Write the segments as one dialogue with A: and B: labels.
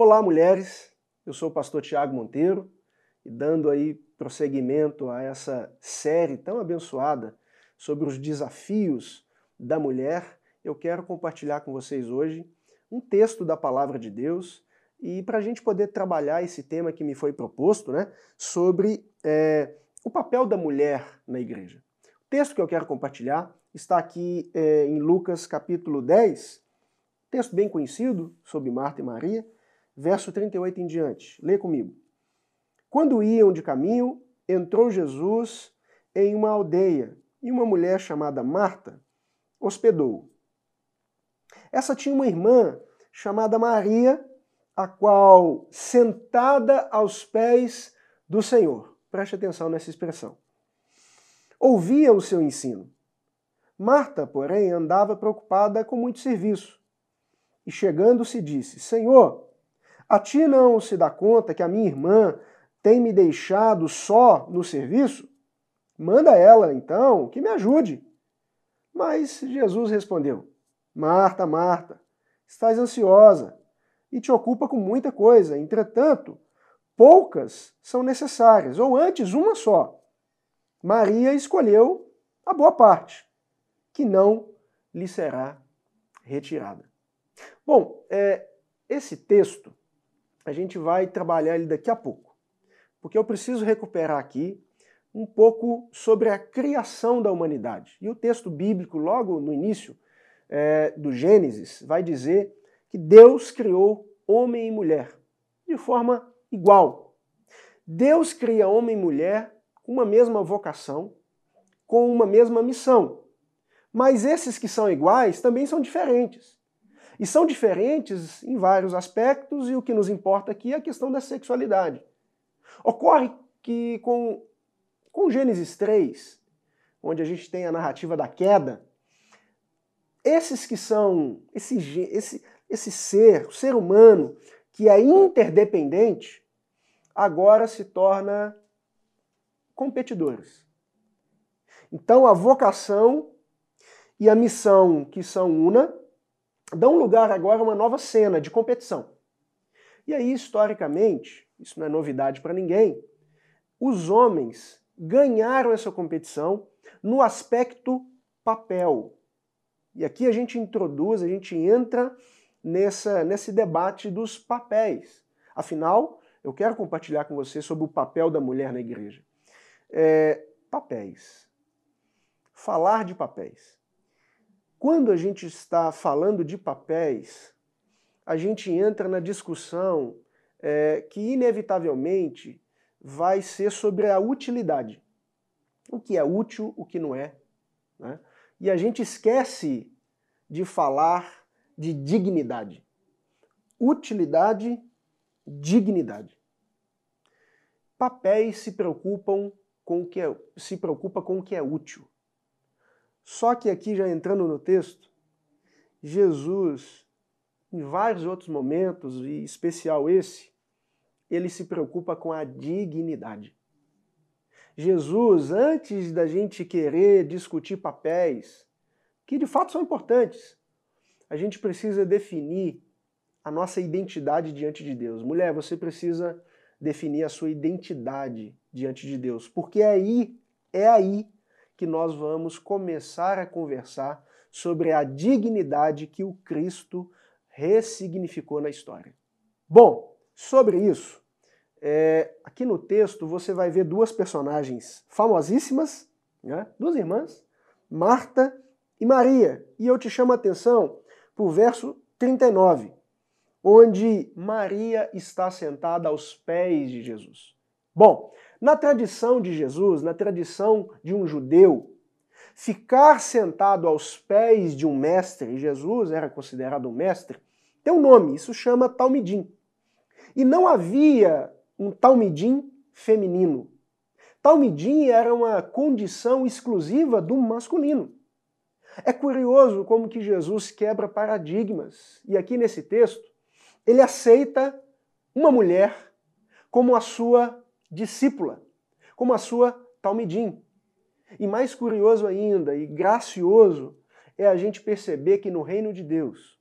A: Olá, mulheres. Eu sou o pastor Tiago Monteiro e dando aí prosseguimento a essa série tão abençoada sobre os desafios da mulher, eu quero compartilhar com vocês hoje um texto da palavra de Deus e para a gente poder trabalhar esse tema que me foi proposto, né, sobre é, o papel da mulher na igreja. O texto que eu quero compartilhar está aqui é, em Lucas capítulo 10, texto bem conhecido sobre Marta e Maria, verso 38 em diante. Lê comigo. Quando iam de caminho, entrou Jesus em uma aldeia e uma mulher chamada Marta hospedou. Essa tinha uma irmã chamada Maria, a qual, sentada aos pés do Senhor, preste atenção nessa expressão, ouvia o seu ensino. Marta, porém, andava preocupada com muito serviço. E chegando-se disse: Senhor, a ti não se dá conta que a minha irmã tem me deixado só no serviço? Manda ela, então, que me ajude. Mas Jesus respondeu: Marta, Marta, estás ansiosa e te ocupa com muita coisa. Entretanto, poucas são necessárias, ou antes, uma só. Maria escolheu a boa parte, que não lhe será retirada. Bom, é, esse texto a gente vai trabalhar ele daqui a pouco, porque eu preciso recuperar aqui um pouco sobre a criação da humanidade. E o texto bíblico, logo no início é, do Gênesis, vai dizer que Deus criou homem e mulher de forma igual. Deus cria homem e mulher com uma mesma vocação, com uma mesma missão. Mas esses que são iguais também são diferentes. E são diferentes em vários aspectos, e o que nos importa aqui é a questão da sexualidade. Ocorre que com, com Gênesis 3, onde a gente tem a narrativa da queda, esses que são, esse, esse, esse ser, o ser humano, que é interdependente, agora se torna competidores. Então a vocação e a missão que são una dão lugar agora a uma nova cena de competição. E aí, historicamente, isso não é novidade para ninguém, os homens ganharam essa competição no aspecto papel. E aqui a gente introduz, a gente entra nessa, nesse debate dos papéis. Afinal, eu quero compartilhar com você sobre o papel da mulher na igreja. É, papéis. Falar de papéis. Quando a gente está falando de papéis, a gente entra na discussão é, que, inevitavelmente, vai ser sobre a utilidade. O que é útil, o que não é. Né? E a gente esquece de falar de dignidade. Utilidade, dignidade. Papéis se preocupam com o que é, se preocupa com o que é útil. Só que aqui, já entrando no texto, Jesus, em vários outros momentos, e especial esse, ele se preocupa com a dignidade. Jesus, antes da gente querer discutir papéis, que de fato são importantes, a gente precisa definir a nossa identidade diante de Deus. Mulher, você precisa definir a sua identidade diante de Deus, porque é aí, é aí que nós vamos começar a conversar sobre a dignidade que o Cristo ressignificou na história. Bom, sobre isso, é, aqui no texto você vai ver duas personagens famosíssimas, né? duas irmãs, Marta e Maria. E eu te chamo a atenção para o verso 39, onde Maria está sentada aos pés de Jesus. Bom, na tradição de Jesus, na tradição de um judeu, ficar sentado aos pés de um mestre, e Jesus era considerado um mestre, tem um nome, isso chama talmidim. E não havia um talmidim feminino. Talmidim era uma condição exclusiva do masculino. É curioso como que Jesus quebra paradigmas. E aqui nesse texto, ele aceita uma mulher como a sua discípula, como a sua talmidim. E mais curioso ainda e gracioso é a gente perceber que no reino de Deus,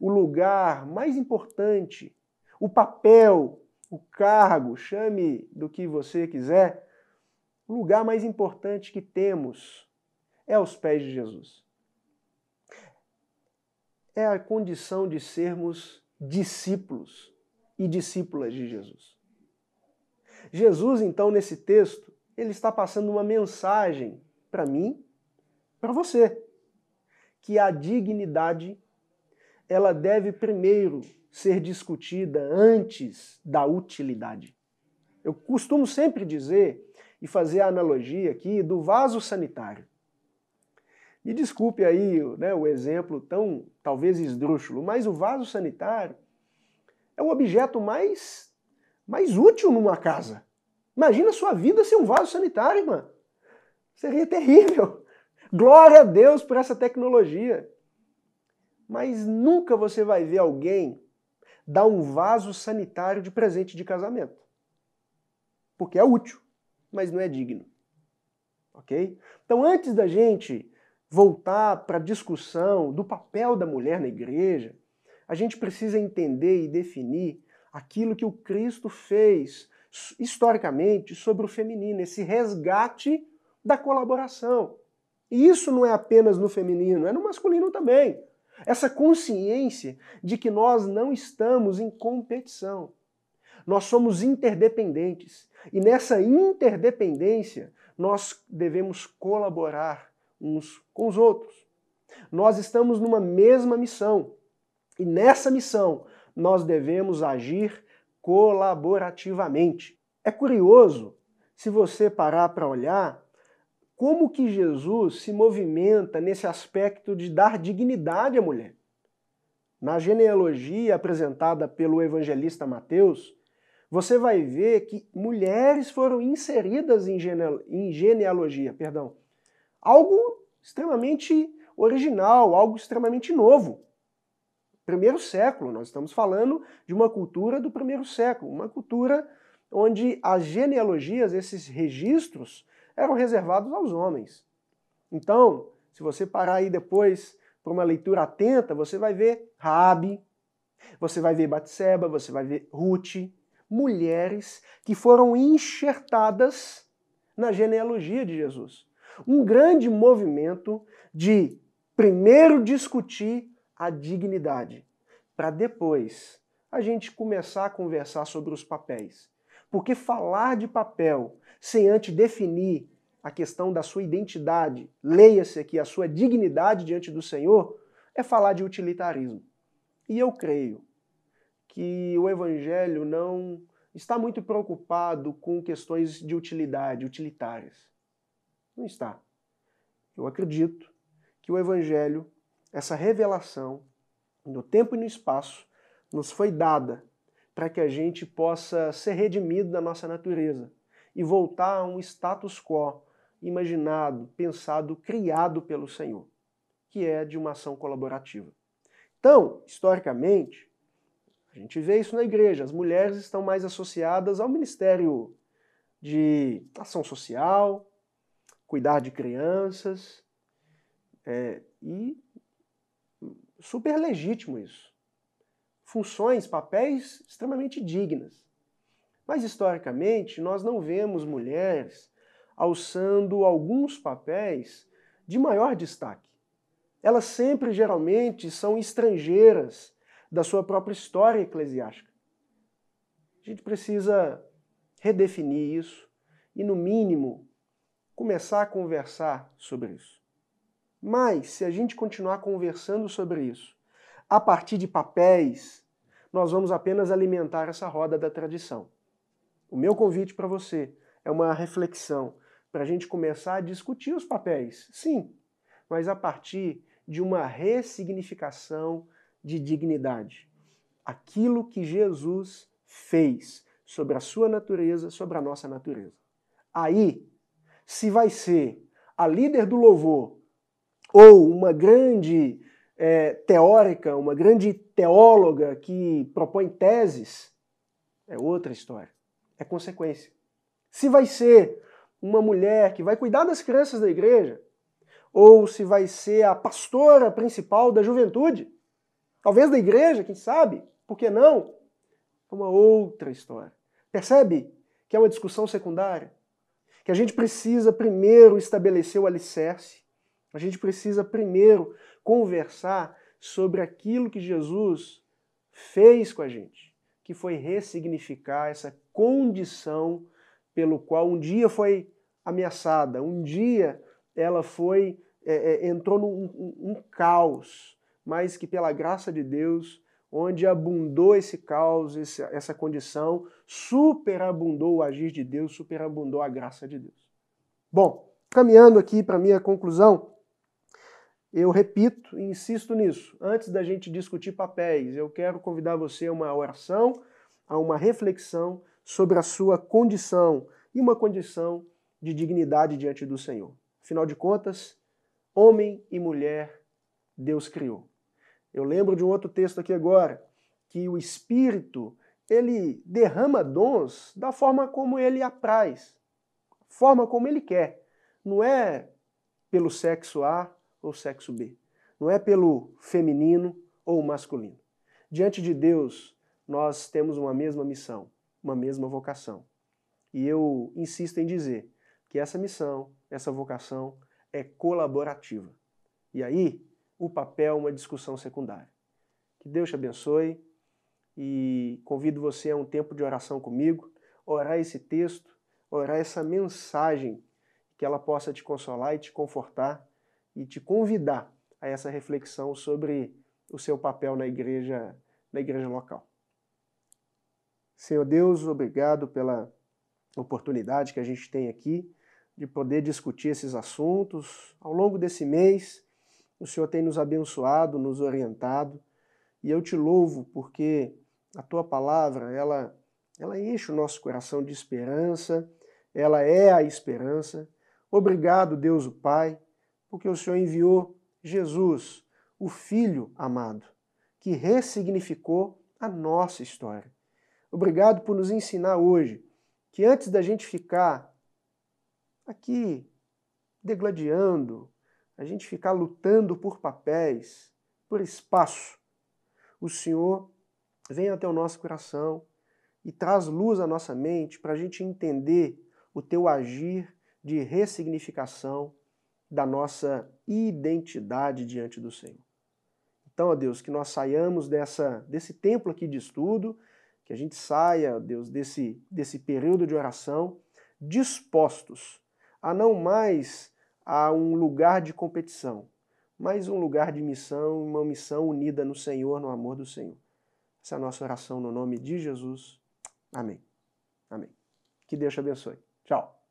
A: o lugar mais importante, o papel, o cargo, chame do que você quiser, o lugar mais importante que temos é aos pés de Jesus. É a condição de sermos discípulos e discípulas de Jesus. Jesus, então, nesse texto, ele está passando uma mensagem para mim, para você, que a dignidade ela deve primeiro ser discutida antes da utilidade. Eu costumo sempre dizer e fazer a analogia aqui do vaso sanitário. Me desculpe aí né, o exemplo tão talvez esdrúxulo, mas o vaso sanitário é o objeto mais, mais útil numa casa. Imagina a sua vida sem um vaso sanitário, irmã. Seria terrível. Glória a Deus por essa tecnologia. Mas nunca você vai ver alguém dar um vaso sanitário de presente de casamento. Porque é útil, mas não é digno. Ok? Então, antes da gente voltar para a discussão do papel da mulher na igreja, a gente precisa entender e definir aquilo que o Cristo fez historicamente sobre o feminino, esse resgate da colaboração. E isso não é apenas no feminino, é no masculino também. Essa consciência de que nós não estamos em competição. Nós somos interdependentes. E nessa interdependência, nós devemos colaborar uns com os outros. Nós estamos numa mesma missão. E nessa missão, nós devemos agir colaborativamente. É curioso, se você parar para olhar, como que Jesus se movimenta nesse aspecto de dar dignidade à mulher. Na genealogia apresentada pelo evangelista Mateus, você vai ver que mulheres foram inseridas em, genealogia, perdão. Algo extremamente original, algo extremamente novo primeiro século. Nós estamos falando de uma cultura do primeiro século, uma cultura onde as genealogias, esses registros, eram reservados aos homens. Então, se você parar aí depois para uma leitura atenta, você vai ver Rabi, você vai ver Batseba, você vai ver Ruth, mulheres que foram enxertadas na genealogia de Jesus. Um grande movimento de primeiro discutir a dignidade, para depois a gente começar a conversar sobre os papéis. Porque falar de papel sem antes definir a questão da sua identidade, leia-se aqui a sua dignidade diante do Senhor, é falar de utilitarismo. E eu creio que o Evangelho não está muito preocupado com questões de utilidade, utilitárias. Não está. Eu acredito que o Evangelho essa revelação, no tempo e no espaço, nos foi dada para que a gente possa ser redimido da nossa natureza e voltar a um status quo imaginado, pensado, criado pelo Senhor, que é de uma ação colaborativa. Então, historicamente, a gente vê isso na igreja. As mulheres estão mais associadas ao ministério de ação social, cuidar de crianças, é, e super legítimo isso. Funções, papéis extremamente dignas. Mas historicamente, nós não vemos mulheres alçando alguns papéis de maior destaque. Elas sempre, geralmente, são estrangeiras da sua própria história eclesiástica. A gente precisa redefinir isso e, no mínimo, começar a conversar sobre isso. Mas, se a gente continuar conversando sobre isso, a partir de papéis, nós vamos apenas alimentar essa roda da tradição. O meu convite para você é uma reflexão para a gente começar a discutir os papéis, sim, mas a partir de uma ressignificação de dignidade. Aquilo que Jesus fez sobre a sua natureza, sobre a nossa natureza. Aí, se vai ser a líder do louvor ou uma grande é, teórica, uma grande teóloga que propõe teses, é outra história. É consequência. Se vai ser uma mulher que vai cuidar das crianças da igreja, ou se vai ser a pastora principal da juventude, talvez da igreja, quem sabe, por que não? é uma outra história. Percebe que é uma discussão secundária? Que a gente precisa primeiro estabelecer o alicerce, a gente precisa primeiro conversar sobre aquilo que Jesus fez com a gente, que foi ressignificar essa condição pelo qual um dia foi ameaçada, um dia ela foi é, é, entrou num um, um caos, mas que pela graça de Deus, onde abundou esse caos, esse, essa condição, superabundou o agir de Deus, superabundou a graça de Deus. Bom, caminhando aqui para minha conclusão, eu repito e insisto nisso. Antes da gente discutir papéis, eu quero convidar você a uma oração, a uma reflexão sobre a sua condição e uma condição de dignidade diante do Senhor. Afinal de contas, homem e mulher Deus criou. Eu lembro de um outro texto aqui agora, que o Espírito, ele derrama dons da forma como ele apraz, forma como ele quer. Não é pelo sexo A ou sexo B. Não é pelo feminino ou masculino. Diante de Deus, nós temos uma mesma missão, uma mesma vocação. E eu insisto em dizer que essa missão, essa vocação é colaborativa. E aí, o papel é uma discussão secundária. Que Deus te abençoe e convido você a um tempo de oração comigo, orar esse texto, orar essa mensagem, que ela possa te consolar e te confortar e te convidar a essa reflexão sobre o seu papel na igreja, na igreja local. Senhor Deus, obrigado pela oportunidade que a gente tem aqui de poder discutir esses assuntos. Ao longo desse mês, o Senhor tem nos abençoado, nos orientado, e eu te louvo porque a tua palavra, ela ela enche o nosso coração de esperança, ela é a esperança. Obrigado, Deus o Pai, porque o Senhor enviou Jesus, o Filho amado, que ressignificou a nossa história. Obrigado por nos ensinar hoje que antes da gente ficar aqui degladiando, a gente ficar lutando por papéis, por espaço, o Senhor vem até o nosso coração e traz luz à nossa mente para a gente entender o teu agir de ressignificação da nossa identidade diante do Senhor. Então, ó Deus, que nós saiamos dessa, desse templo aqui de estudo, que a gente saia, ó Deus, desse, desse período de oração dispostos a não mais a um lugar de competição, mas um lugar de missão, uma missão unida no Senhor, no amor do Senhor. Essa é a nossa oração no nome de Jesus. Amém. Amém. Que Deus te abençoe. Tchau.